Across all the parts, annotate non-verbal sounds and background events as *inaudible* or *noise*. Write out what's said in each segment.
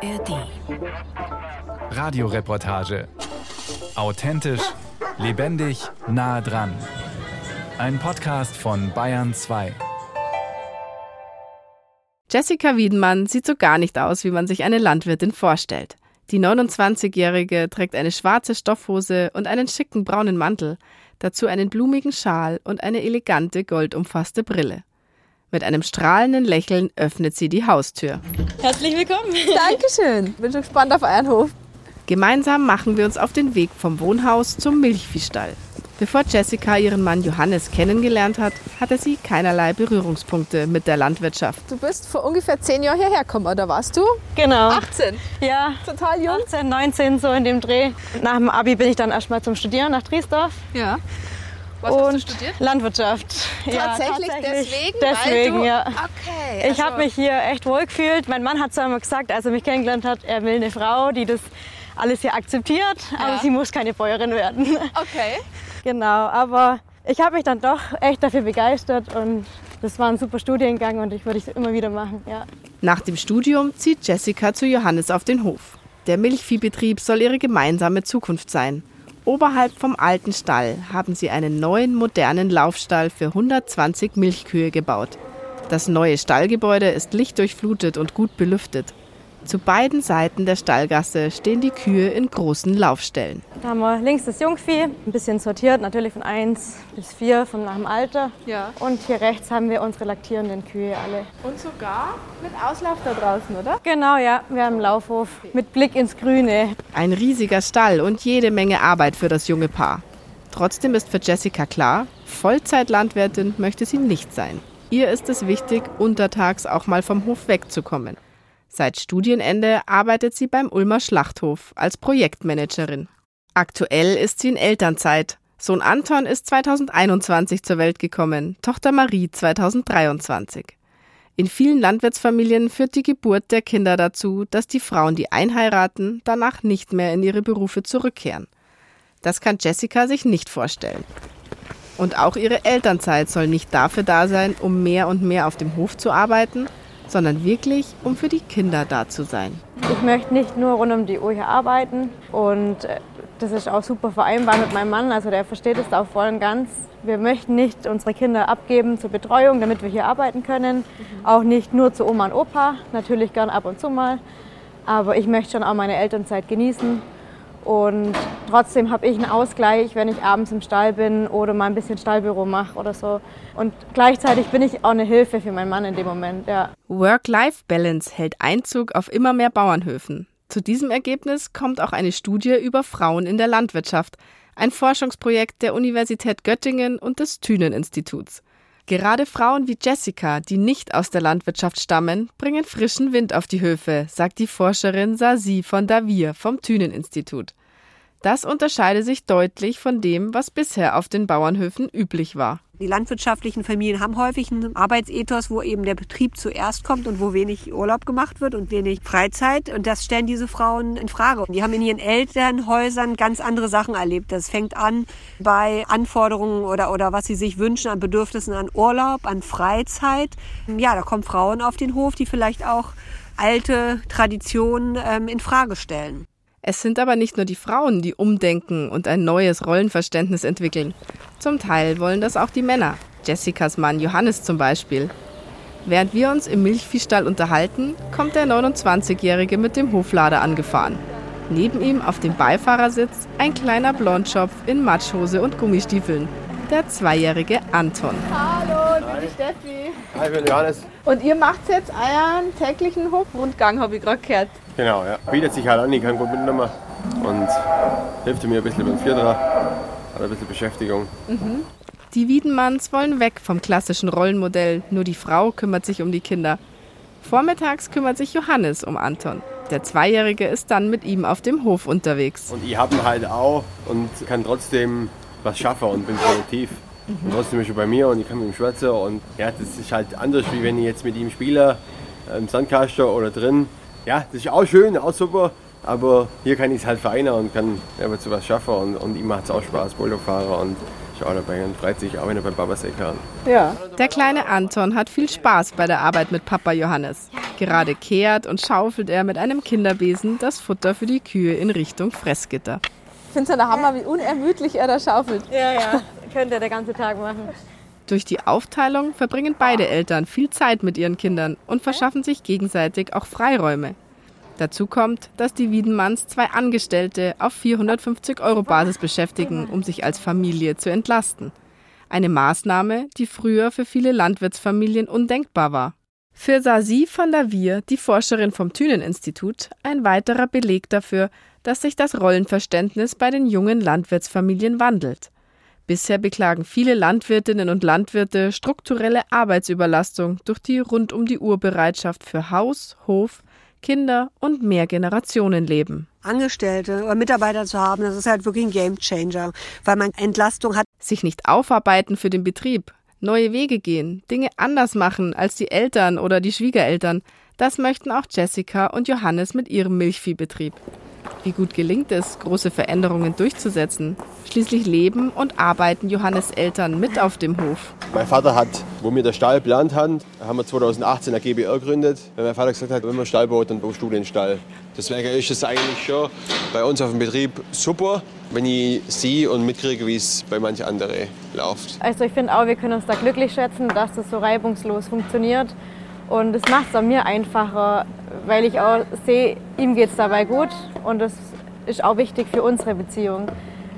ARD. Radioreportage. Authentisch, lebendig, nah dran. Ein Podcast von Bayern 2. Jessica Wiedenmann sieht so gar nicht aus, wie man sich eine Landwirtin vorstellt. Die 29-Jährige trägt eine schwarze Stoffhose und einen schicken braunen Mantel, dazu einen blumigen Schal und eine elegante goldumfasste Brille. Mit einem strahlenden Lächeln öffnet sie die Haustür. Herzlich willkommen. Dankeschön. Bin schon gespannt auf euren Hof. Gemeinsam machen wir uns auf den Weg vom Wohnhaus zum Milchviehstall. Bevor Jessica ihren Mann Johannes kennengelernt hat, hatte sie keinerlei Berührungspunkte mit der Landwirtschaft. Du bist vor ungefähr zehn Jahren hierher gekommen, oder warst du? Genau. 18. Ja, Total jung. 18, 19 so in dem Dreh. Nach dem Abi bin ich dann erstmal zum Studieren nach Driesdorf. Ja. Was und hast du studiert? Landwirtschaft. Ja, Tatsächlich, deswegen? Deswegen, weil du, ja. Okay. Ich habe mich hier echt wohl gefühlt. Mein Mann hat zwar immer gesagt, als er mich kennengelernt hat, er will eine Frau, die das alles hier akzeptiert, aber Ja. sie muss keine Bäuerin werden. Okay. *laughs* genau, aber ich habe mich dann doch echt dafür begeistert und das war ein super Studiengang und ich würde es immer wieder machen. Ja. Nach dem Studium zieht Jessica zu Johannes auf den Hof. Der Milchviehbetrieb soll ihre gemeinsame Zukunft sein. Oberhalb vom alten Stall haben sie einen neuen, modernen Laufstall für 120 Milchkühe gebaut. Das neue Stallgebäude ist lichtdurchflutet und gut belüftet. Zu beiden Seiten der Stallgasse stehen die Kühe in großen Laufstellen. Da haben wir links das Jungvieh, ein bisschen sortiert, natürlich von 1 bis 4 vom nach dem Alter. Ja. Und hier rechts haben wir unsere laktierenden Kühe alle. Und sogar mit Auslauf da draußen, oder? Genau, ja, wir haben einen Laufhof mit Blick ins Grüne. Ein riesiger Stall und jede Menge Arbeit für das junge Paar. Trotzdem ist für Jessica klar, Vollzeitlandwirtin möchte sie nicht sein. Ihr ist es wichtig, untertags auch mal vom Hof wegzukommen. Seit Studienende arbeitet sie beim Ulmer Schlachthof als Projektmanagerin. Aktuell ist sie in Elternzeit. Sohn Anton ist 2021 zur Welt gekommen, Tochter Marie 2023. In vielen Landwirtsfamilien führt die Geburt der Kinder dazu, dass die Frauen, die einheiraten, danach nicht mehr in ihre Berufe zurückkehren. Das kann Jessica sich nicht vorstellen. Und auch ihre Elternzeit soll nicht dafür da sein, um mehr und mehr auf dem Hof zu arbeiten, sondern wirklich, um für die Kinder da zu sein. Ich möchte nicht nur rund um die Uhr hier arbeiten und äh, das ist auch super vereinbar mit meinem Mann, also der versteht es auch voll und ganz. Wir möchten nicht unsere Kinder abgeben zur Betreuung, damit wir hier arbeiten können. Auch nicht nur zu Oma und Opa, natürlich gern ab und zu mal. Aber ich möchte schon auch meine Elternzeit genießen. Und trotzdem habe ich einen Ausgleich, wenn ich abends im Stall bin oder mal ein bisschen Stallbüro mache oder so. Und gleichzeitig bin ich auch eine Hilfe für meinen Mann in dem Moment, ja. Work-Life-Balance hält Einzug auf immer mehr Bauernhöfen. Zu diesem Ergebnis kommt auch eine Studie über Frauen in der Landwirtschaft, ein Forschungsprojekt der Universität Göttingen und des Thünen-Instituts. Gerade Frauen wie Jessica, die nicht aus der Landwirtschaft stammen, bringen frischen Wind auf die Höfe, sagt die Forscherin Sasi von Davir vom Thünen-Institut. Das unterscheide sich deutlich von dem, was bisher auf den Bauernhöfen üblich war. Die landwirtschaftlichen Familien haben häufig einen Arbeitsethos, wo eben der Betrieb zuerst kommt und wo wenig Urlaub gemacht wird und wenig Freizeit. Und das stellen diese Frauen in Frage. Die haben in ihren Elternhäusern ganz andere Sachen erlebt. Das fängt an bei Anforderungen oder, oder was sie sich wünschen an Bedürfnissen an Urlaub, an Freizeit. Ja, da kommen Frauen auf den Hof, die vielleicht auch alte Traditionen ähm, in Frage stellen. Es sind aber nicht nur die Frauen, die umdenken und ein neues Rollenverständnis entwickeln. Zum Teil wollen das auch die Männer. Jessicas Mann Johannes zum Beispiel. Während wir uns im Milchviehstall unterhalten, kommt der 29-Jährige mit dem Hoflader angefahren. Neben ihm auf dem Beifahrersitz ein kleiner Blondschopf in Matschhose und Gummistiefeln. Der zweijährige Anton. Hallo, ich bin die Steffi. Hi, ich bin Johannes. Und ihr macht jetzt euren täglichen Hofrundgang, habe ich gerade gehört. Genau, ja. Bietet sich halt an, ich kann gut mitnehmen und hilft mir ein bisschen beim Vierter, hat ein bisschen Beschäftigung. Die Wiedenmanns wollen weg vom klassischen Rollenmodell, nur die Frau kümmert sich um die Kinder. Vormittags kümmert sich Johannes um Anton. Der Zweijährige ist dann mit ihm auf dem Hof unterwegs. Und ich habe ihn halt auch und kann trotzdem was schaffen und bin produktiv. Und trotzdem ist er bei mir und ich kann mit ihm schwätzen und ja, das ist halt anders, wie wenn ich jetzt mit ihm spiele, im Sandkasten oder drin. Ja, das ist auch schön, auch super, aber hier kann ich es halt vereinen und kann ja, zu was schaffen und, und ihm macht es auch Spaß, Bulldog-Fahrer und ist auch dabei und freut sich auch, wenn er beim Papa sein kann. Ja. Der kleine Anton hat viel Spaß bei der Arbeit mit Papa Johannes. Gerade kehrt und schaufelt er mit einem Kinderbesen das Futter für die Kühe in Richtung Fressgitter. Ich finde es ja der Hammer, wie unermüdlich er da schaufelt. Ja, ja. Könnte er den ganzen Tag machen. Durch die Aufteilung verbringen beide Eltern viel Zeit mit ihren Kindern und verschaffen sich gegenseitig auch Freiräume. Dazu kommt, dass die Wiedenmanns zwei Angestellte auf 450 Euro Basis beschäftigen, um sich als Familie zu entlasten. Eine Maßnahme, die früher für viele Landwirtsfamilien undenkbar war. Für Sasi van der Wier, die Forscherin vom Thünen-Institut, ein weiterer Beleg dafür, dass sich das Rollenverständnis bei den jungen Landwirtsfamilien wandelt. Bisher beklagen viele Landwirtinnen und Landwirte strukturelle Arbeitsüberlastung durch die rund um die Uhr Bereitschaft für Haus, Hof, Kinder und Mehrgenerationenleben. Angestellte oder Mitarbeiter zu haben, das ist halt wirklich ein Gamechanger, weil man Entlastung hat. Sich nicht aufarbeiten für den Betrieb, neue Wege gehen, Dinge anders machen als die Eltern oder die Schwiegereltern, das möchten auch Jessica und Johannes mit ihrem Milchviehbetrieb. Wie gut gelingt es, große Veränderungen durchzusetzen? Schließlich leben und arbeiten Johannes Eltern mit auf dem Hof. Mein Vater hat, wo wir den Stall geplant haben, haben wir 2018 eine GBR gegründet. Weil mein Vater gesagt hat, wenn man Stall baut, dann baust du den Stall. Deswegen ist es eigentlich schon bei uns auf dem Betrieb super, wenn ich sehe und mitkriege, wie es bei manchen anderen läuft. Also ich finde auch, wir können uns da glücklich schätzen, dass das so reibungslos funktioniert. Und es macht es an mir einfacher, weil ich auch sehe, ihm geht es dabei gut und das ist auch wichtig für unsere Beziehung.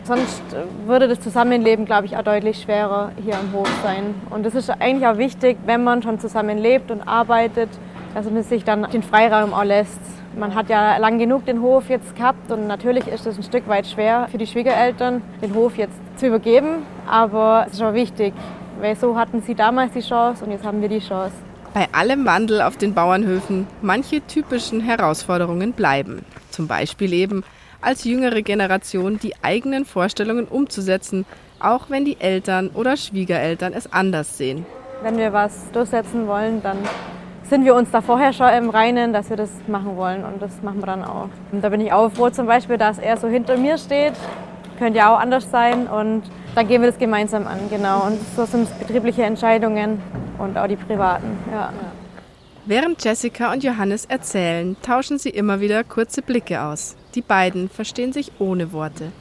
Sonst würde das Zusammenleben, glaube ich, auch deutlich schwerer hier am Hof sein. Und das ist eigentlich auch wichtig, wenn man schon zusammen lebt und arbeitet, dass man sich dann den Freiraum auch lässt. Man hat ja lang genug den Hof jetzt gehabt und natürlich ist es ein Stück weit schwer für die Schwiegereltern, den Hof jetzt zu übergeben. Aber es ist auch wichtig, weil so hatten sie damals die Chance und jetzt haben wir die Chance. Bei allem Wandel auf den Bauernhöfen, manche typischen Herausforderungen bleiben. Zum Beispiel eben, als jüngere Generation die eigenen Vorstellungen umzusetzen, auch wenn die Eltern oder Schwiegereltern es anders sehen. Wenn wir was durchsetzen wollen, dann sind wir uns da vorher schon im Reinen, dass wir das machen wollen und das machen wir dann auch. Und da bin ich auch froh zum Beispiel, dass er so hinter mir steht. Könnte ja auch anders sein und dann gehen wir das gemeinsam an, genau. Und so sind es betriebliche Entscheidungen und auch die privaten. Ja. Während Jessica und Johannes erzählen, tauschen sie immer wieder kurze Blicke aus. Die beiden verstehen sich ohne Worte.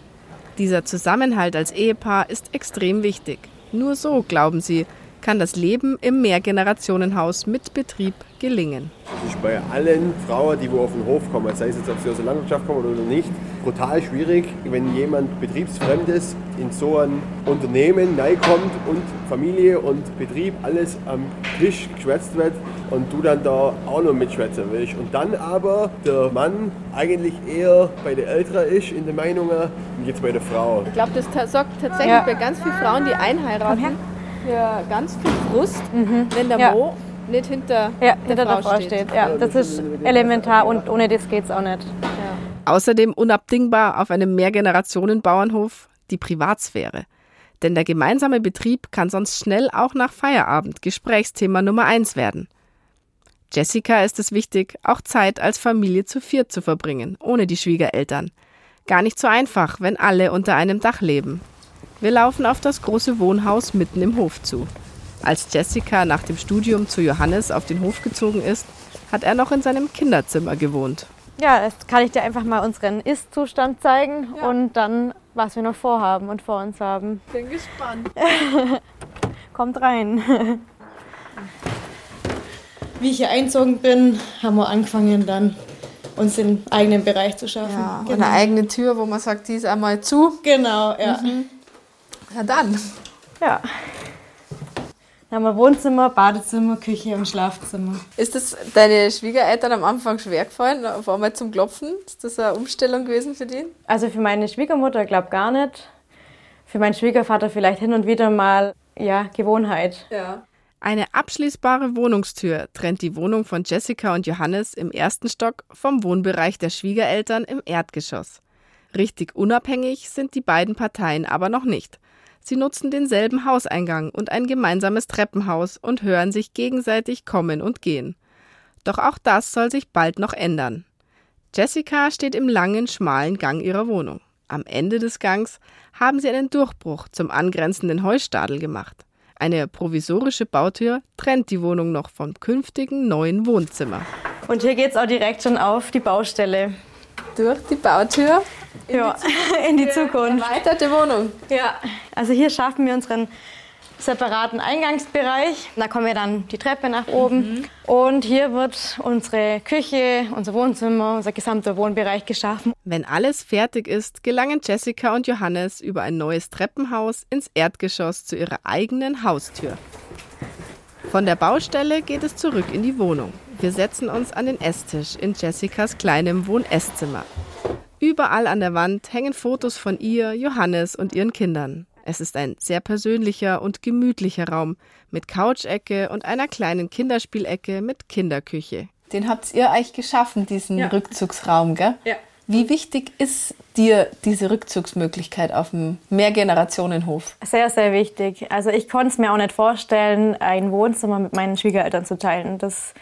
Dieser Zusammenhalt als Ehepaar ist extrem wichtig. Nur so, glauben sie, kann das Leben im Mehrgenerationenhaus mit Betrieb gelingen. Das ist bei allen Frauen, die wo auf den Hof kommen, sei es jetzt, ob sie aus der Landwirtschaft kommen oder nicht, brutal schwierig, wenn jemand Betriebsfremdes in so ein Unternehmen kommt und Familie und Betrieb alles am Tisch geschwätzt wird und du dann da auch noch mitschwätzen willst. Und dann aber der Mann eigentlich eher bei der Älteren ist in den Meinungen und jetzt bei der Frau. Ich glaube, das sorgt tatsächlich Ja. bei ganz vielen Frauen, die einheiraten, für ganz viel Frust, wenn der Ja. Mo nicht hinter, Ja, der, hinter Frau der Frau steht. steht. Ja, das ist elementar und ohne das geht es auch nicht. Außerdem unabdingbar auf einem Mehrgenerationenbauernhof die Privatsphäre. Denn der gemeinsame Betrieb kann sonst schnell auch nach Feierabend Gesprächsthema Nummer eins werden. Jessica ist es wichtig, auch Zeit als Familie zu viert zu verbringen, ohne die Schwiegereltern. Gar nicht so einfach, wenn alle unter einem Dach leben. Wir laufen auf das große Wohnhaus mitten im Hof zu. Als Jessica nach dem Studium zu Johannes auf den Hof gezogen ist, hat er noch in seinem Kinderzimmer gewohnt. Ja, jetzt kann ich dir einfach mal unseren Ist-Zustand zeigen und dann, was wir noch vorhaben und vor uns haben. Bin gespannt. *laughs* Kommt rein. Wie ich hier einzogen bin, haben wir angefangen, dann uns den eigenen Bereich zu schaffen. Ja, genau. und eine eigene Tür, wo man sagt, die ist einmal zu. Genau, ja. Ja, dann. ja. Dann haben wir Wohnzimmer, Badezimmer, Küche und Schlafzimmer. Ist das deine Schwiegereltern am Anfang schwer gefallen, auf einmal zum Klopfen? Ist das eine Umstellung gewesen für die? Also für meine Schwiegermutter glaube gar nicht. Für meinen Schwiegervater vielleicht hin und wieder mal, ja, Gewohnheit. Ja. Eine abschließbare Wohnungstür trennt die Wohnung von Jessica und Johannes im ersten Stock vom Wohnbereich der Schwiegereltern im Erdgeschoss. Richtig unabhängig sind die beiden Parteien aber noch nicht. Sie nutzen denselben Hauseingang und ein gemeinsames Treppenhaus und hören sich gegenseitig kommen und gehen. Doch auch das soll sich bald noch ändern. Jessica steht im langen, schmalen Gang ihrer Wohnung. Am Ende des Gangs haben sie einen Durchbruch zum angrenzenden Heustadel gemacht. Eine provisorische Bautür trennt die Wohnung noch vom künftigen neuen Wohnzimmer. Und hier geht es auch direkt schon auf die Baustelle. Durch die Bautür in ja, die in die Zukunft. Erweiterte Wohnung. Ja, also hier schaffen wir unseren separaten Eingangsbereich. Da kommen wir dann die Treppe nach oben. Mhm. Und hier wird unsere Küche, unser Wohnzimmer, unser gesamter Wohnbereich geschaffen. Wenn alles fertig ist, gelangen Jessica und Johannes über ein neues Treppenhaus ins Erdgeschoss zu ihrer eigenen Haustür. Von der Baustelle geht es zurück in die Wohnung. Wir setzen uns an den Esstisch in Jessicas kleinem Wohn-Esszimmer. Überall an der Wand hängen Fotos von ihr, Johannes und ihren Kindern. Es ist ein sehr persönlicher und gemütlicher Raum mit Couchecke und einer kleinen Kinderspielecke mit Kinderküche. Den habt ihr euch geschaffen, diesen Ja. Rückzugsraum, gell? Ja. Wie wichtig ist dir diese Rückzugsmöglichkeit auf dem Mehrgenerationenhof? Sehr, sehr wichtig. Also ich konnte es mir auch nicht vorstellen, ein Wohnzimmer mit meinen Schwiegereltern zu teilen. Das,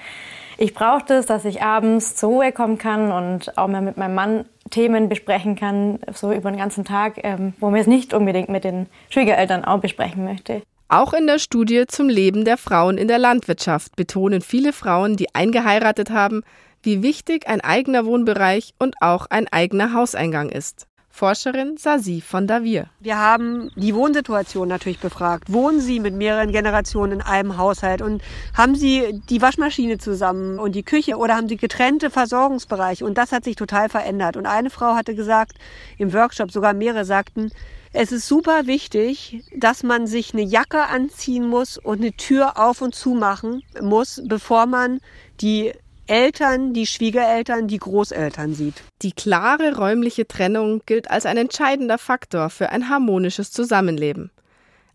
ich brauchte es, dass ich abends zur Ruhe kommen kann und auch mal mit meinem Mann Themen besprechen kann, so über den ganzen Tag, ähm, wo man es nicht unbedingt mit den Schwiegereltern auch besprechen möchte. Auch in der Studie zum Leben der Frauen in der Landwirtschaft betonen viele Frauen, die eingeheiratet haben, wie wichtig ein eigener Wohnbereich und auch ein eigener Hauseingang ist. Forscherin Sasi von Davir. Wir haben die Wohnsituation natürlich befragt. Wohnen Sie mit mehreren Generationen in einem Haushalt und haben Sie die Waschmaschine zusammen und die Küche oder haben Sie getrennte Versorgungsbereiche? Und das hat sich total verändert. Und eine Frau hatte gesagt, im Workshop, sogar mehrere sagten, es ist super wichtig, dass man sich eine Jacke anziehen muss und eine Tür auf und zu machen muss, bevor man die Eltern, die Schwiegereltern, die Großeltern sieht. Die klare räumliche Trennung gilt als ein entscheidender Faktor für ein harmonisches Zusammenleben.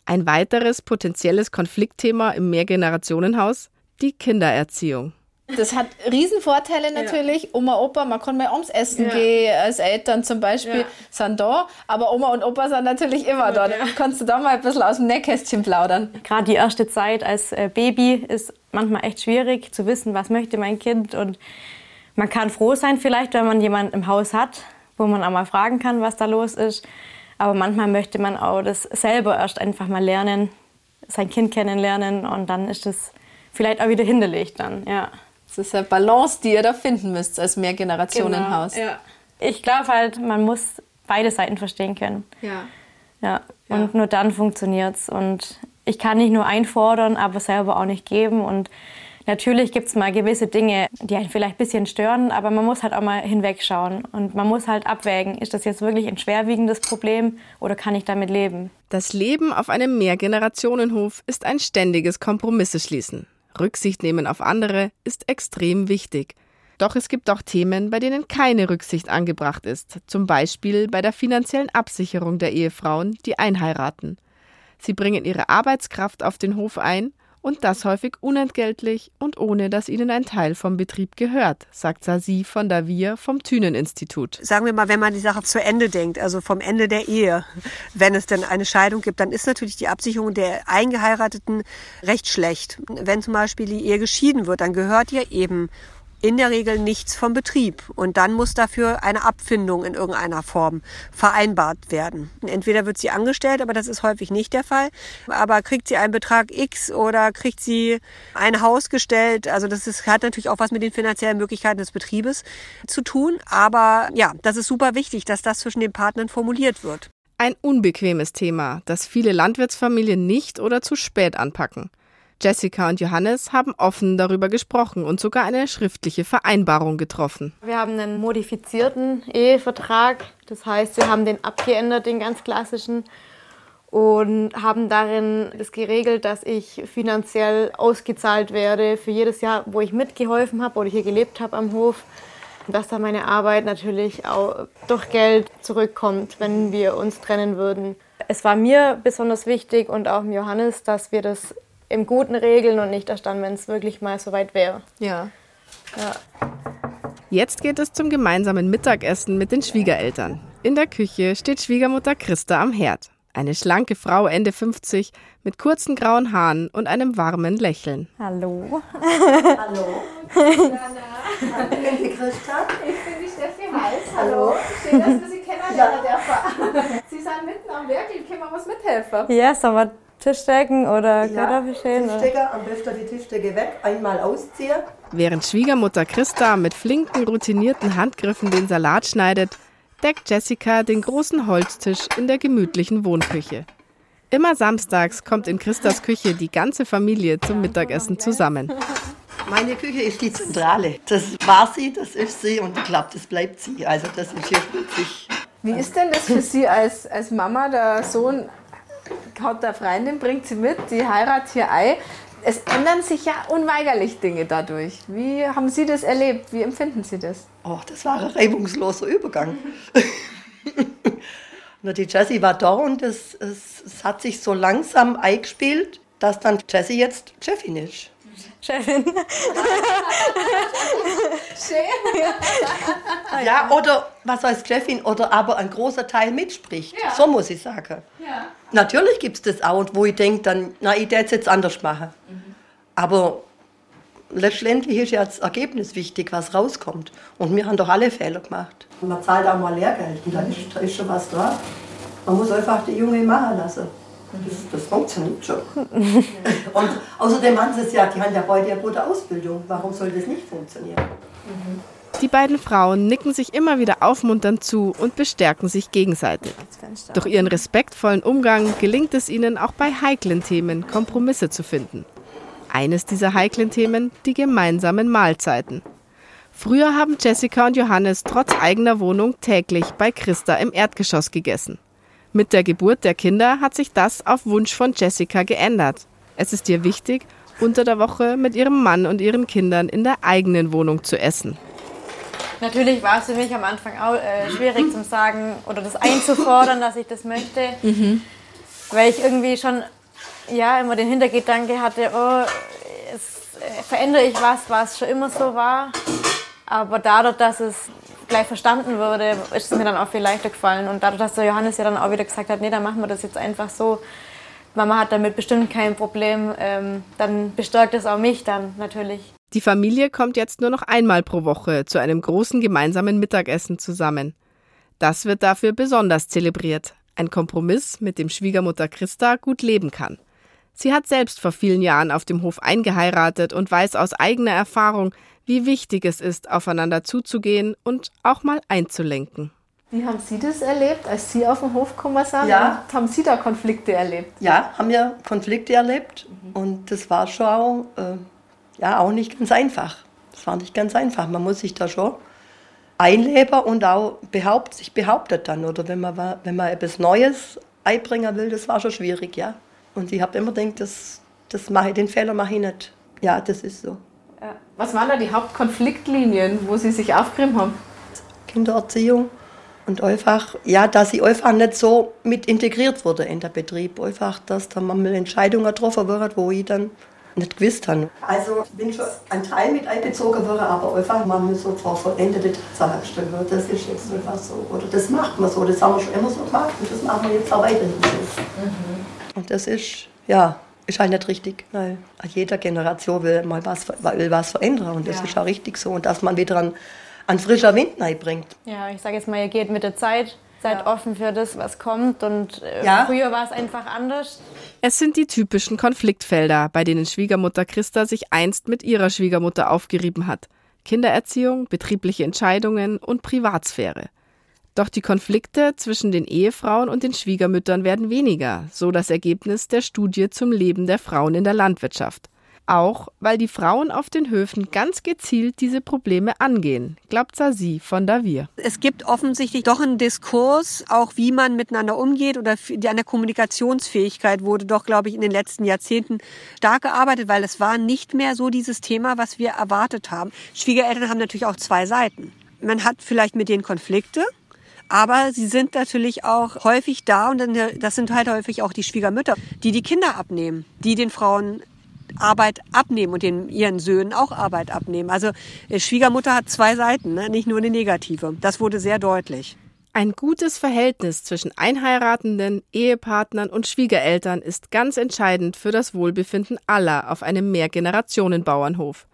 Ein weiteres potenzielles Konfliktthema im Mehrgenerationenhaus die Kindererziehung. Das hat Riesenvorteile natürlich. Oma, Opa, man kann mal ums Essen Ja. gehen, als Eltern zum Beispiel Ja. sind da, aber Oma und Opa sind natürlich immer da. ja. Kannst du da mal ein bisschen aus dem Nähkästchen plaudern? Gerade die erste Zeit als äh, Baby ist manchmal echt schwierig zu wissen, was möchte mein Kind. Und man kann froh sein vielleicht, wenn man jemanden im Haus hat, wo man auch mal fragen kann, was da los ist. Aber manchmal möchte man auch das selber erst einfach mal lernen, sein Kind kennenlernen und dann ist das vielleicht auch wieder hinderlich dann, ja. Das ist eine Balance, die ihr da finden müsst als Mehrgenerationenhaus. Genau, ja. Ich glaube halt, man muss beide Seiten verstehen können. Ja. Ja, und nur dann funktioniert's. Und ich kann nicht nur einfordern, aber selber auch nicht geben. Und natürlich gibt's mal gewisse Dinge, die einen vielleicht ein bisschen stören, aber man muss halt auch mal hinwegschauen. Und man muss halt abwägen, ist das jetzt wirklich ein schwerwiegendes Problem oder kann ich damit leben? Das Leben auf einem Mehrgenerationenhof ist ein ständiges Kompromisse schließen. Rücksicht nehmen auf andere ist extrem wichtig. Doch es gibt auch Themen, bei denen keine Rücksicht angebracht ist, zum Beispiel bei der finanziellen Absicherung der Ehefrauen, die einheiraten. Sie bringen ihre Arbeitskraft auf den Hof ein und das häufig unentgeltlich und ohne dass ihnen ein Teil vom Betrieb gehört, sagt Sasi von Davir vom Thünen-Institut. sagen wir mal, wenn man die Sache zu Ende denkt, also vom Ende der Ehe, wenn es denn eine Scheidung gibt, dann ist natürlich die Absicherung der Eingeheirateten recht schlecht. Wenn zum Beispiel die Ehe geschieden wird, dann gehört ihr eben in der Regel nichts vom Betrieb. Und dann muss dafür eine Abfindung in irgendeiner Form vereinbart werden. Entweder wird sie angestellt, aber das ist häufig nicht der Fall. Aber kriegt sie einen Betrag X oder kriegt sie ein Haus gestellt? Also das ist, hat natürlich auch was mit den finanziellen Möglichkeiten des Betriebes zu tun. Aber ja, das ist super wichtig, dass das zwischen den Partnern formuliert wird. Ein unbequemes Thema, das viele Landwirtsfamilien nicht oder zu spät anpacken. Jessica und Johannes haben offen darüber gesprochen und sogar eine schriftliche Vereinbarung getroffen. Wir haben einen modifizierten Ehevertrag. Das heißt, wir haben den abgeändert, den ganz klassischen. Und haben darin das geregelt, dass ich finanziell ausgezahlt werde für jedes Jahr, wo ich mitgeholfen habe oder hier gelebt habe am Hof. Dass da meine Arbeit natürlich auch durch Geld zurückkommt, wenn wir uns trennen würden. Es war mir besonders wichtig und auch Johannes, dass wir das im Guten regeln und nicht erst dann, wenn es wirklich mal soweit wäre. Ja. Ja. Jetzt geht es zum gemeinsamen Mittagessen mit den Schwiegereltern. In der Küche steht Schwiegermutter Christa am Herd. Eine schlanke Frau Ende 50 mit kurzen grauen Haaren und einem warmen Lächeln. Hallo. *laughs* Ich bin die Steffi Heiß. Hallo. Schön, dass wir Sie kennenlernen dürfen. Sie sind mitten am Werk, können wir was mithelfen? Ja, sollen wir Tischdecken oder Kartoffelschälen. Ja, Tischdecke, am besten die Tischdecke weg, einmal ausziehen. Während Schwiegermutter Christa mit flinken, routinierten Handgriffen den Salat schneidet, deckt Jessica den großen Holztisch in der gemütlichen Wohnküche. Immer samstags kommt in Christas Küche die ganze Familie zum Mittagessen zusammen. Meine Küche ist die Zentrale. Das war sie, das ist sie und ich glaube, das bleibt sie. Also das ist hier wirklich. Wie ist denn das für Sie als, als Mama? Der Sohn hat eine Freundin, bringt sie mit, die heiratet hier ein. Es ändern sich ja unweigerlich Dinge dadurch. Wie haben Sie das erlebt? Wie empfinden Sie das? Oh, das war ein reibungsloser Übergang. *laughs* Na, die Jessie war da und es, es, es hat sich so langsam eingespielt, dass dann Jessie jetzt Chefin ist. Chefin. Ja, oder was heißt Chefin, oder aber ein großer Teil mitspricht. So muss ich sagen. Natürlich gibt es das auch, wo ich denke, dann, na, ich werde es jetzt anders machen. Aber letztendlich ist ja das Ergebnis wichtig, was rauskommt. Und wir haben doch alle Fehler gemacht. Man zahlt auch mal Lehrgeld und da ist, da ist schon was dran. Man muss einfach die Junge machen lassen. Das, das funktioniert schon. *laughs* und außerdem haben sie es ja, die haben ja beide eine gute Ausbildung. Warum soll das nicht funktionieren? Die beiden Frauen nicken sich immer wieder aufmunternd zu und bestärken sich gegenseitig. Durch ihren respektvollen Umgang gelingt es ihnen auch bei heiklen Themen Kompromisse zu finden. Eines dieser heiklen Themen die gemeinsamen Mahlzeiten. Früher haben Jessica und Johannes trotz eigener Wohnung täglich bei Christa im Erdgeschoss gegessen. Mit der Geburt der Kinder hat sich das auf Wunsch von Jessica geändert. Es ist ihr wichtig, unter der Woche mit ihrem Mann und ihren Kindern in der eigenen Wohnung zu essen. Natürlich war es für mich am Anfang auch äh, schwierig zu sagen oder das einzufordern, dass ich das möchte. Weil ich irgendwie schon ja, immer den Hintergedanke hatte, oh, es äh, verändere ich was, was schon immer so war. Aber dadurch, dass es gleich verstanden wurde, ist es mir dann auch viel leichter gefallen. Und dadurch, dass der Johannes ja dann auch wieder gesagt hat, nee, dann machen wir das jetzt einfach so. Mama hat damit bestimmt kein Problem. Ähm, dann bestärkt es auch mich dann natürlich. Die Familie kommt jetzt nur noch einmal pro Woche zu einem großen gemeinsamen Mittagessen zusammen. Das wird dafür besonders zelebriert. Ein Kompromiss, mit dem Schwiegermutter Christa gut leben kann. Sie hat selbst vor vielen Jahren auf dem Hof eingeheiratet und weiß aus eigener Erfahrung, wie wichtig es ist, aufeinander zuzugehen und auch mal einzulenken. Wie haben Sie das erlebt, als Sie auf den Hof gekommen sind? Ja. Haben Sie da Konflikte erlebt? Ja, haben wir Konflikte erlebt und das war schon auch, äh, ja, auch nicht ganz einfach. Das war nicht ganz einfach. Man muss sich da schon einleben und auch behaupt, sich behauptet dann. Oder wenn man, wenn man etwas Neues einbringen will, das war schon schwierig, ja. Und ich habe immer gedacht, das, das mache ich, den Fehler mache ich nicht. Ja, das ist so. Was waren da die Hauptkonfliktlinien, wo Sie sich aufgerieben haben? Kindererziehung und einfach, ja, dass sie einfach nicht so mit integriert wurde in der Betrieb. Einfach, dass da mal Entscheidungen getroffen wird, wo ich dann nicht gewusst habe. Also ich bin schon ein Teil mit einbezogen worden, aber einfach man so vor vollendete Tatsachen stellen. Das ist jetzt einfach so. Oder das macht man so. Das haben wir schon immer so gemacht und das machen wir jetzt auch weiterhin so. Und das ist, ja, ist halt nicht richtig, weil jeder Generation will mal was, will was verändern und das ist auch richtig so. Und dass man wieder an, an frischer Wind bringt. Ja, ich sage jetzt mal, ihr geht mit der Zeit, seid offen für das, was kommt. Und äh, Ja. früher war es einfach anders. Es sind die typischen Konfliktfelder, bei denen Schwiegermutter Christa sich einst mit ihrer Schwiegermutter aufgerieben hat. Kindererziehung, betriebliche Entscheidungen und Privatsphäre. Doch die Konflikte zwischen den Ehefrauen und den Schwiegermüttern werden weniger, so das Ergebnis der Studie zum Leben der Frauen in der Landwirtschaft. Auch weil die Frauen auf den Höfen ganz gezielt diese Probleme angehen, glaubt Sasi von Davir. Es gibt offensichtlich doch einen Diskurs, auch wie man miteinander umgeht oder an der Kommunikationsfähigkeit wurde doch, glaube ich, in den letzten Jahrzehnten stark gearbeitet, weil es war nicht mehr so dieses Thema, was wir erwartet haben. Schwiegereltern haben natürlich auch zwei Seiten. Man hat vielleicht mit denen Konflikte, aber sie sind natürlich auch häufig da und dann, das sind halt häufig auch die Schwiegermütter, die die Kinder abnehmen, die den Frauen Arbeit abnehmen und den, ihren Söhnen auch Arbeit abnehmen. Also äh, Schwiegermutter hat zwei Seiten, ne? nicht nur eine negative. Das wurde sehr deutlich. Ein gutes Verhältnis zwischen Einheiratenden, Ehepartnern und Schwiegereltern ist ganz entscheidend für das Wohlbefinden aller auf einem Mehrgenerationenbauernhof.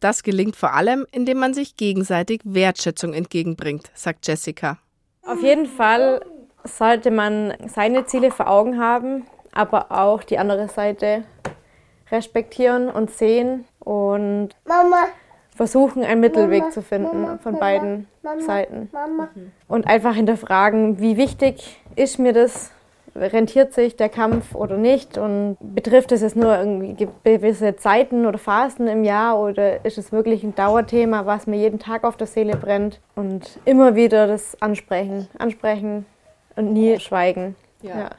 Das gelingt vor allem, indem man sich gegenseitig Wertschätzung entgegenbringt, sagt Jessica. Auf jeden Fall sollte man seine Ziele vor Augen haben, aber auch die andere Seite respektieren und sehen und Mama. versuchen, einen Mittelweg Mama, zu finden Mama, von beiden Seiten. Und einfach hinterfragen, wie wichtig ist mir das? Rentiert sich der Kampf oder nicht? Und betrifft es jetzt nur irgendwie gewisse Zeiten oder Phasen im Jahr oder ist es wirklich ein Dauerthema, was mir jeden Tag auf der Seele brennt? Und immer wieder das ansprechen, ansprechen und nie schweigen. Ja. ja.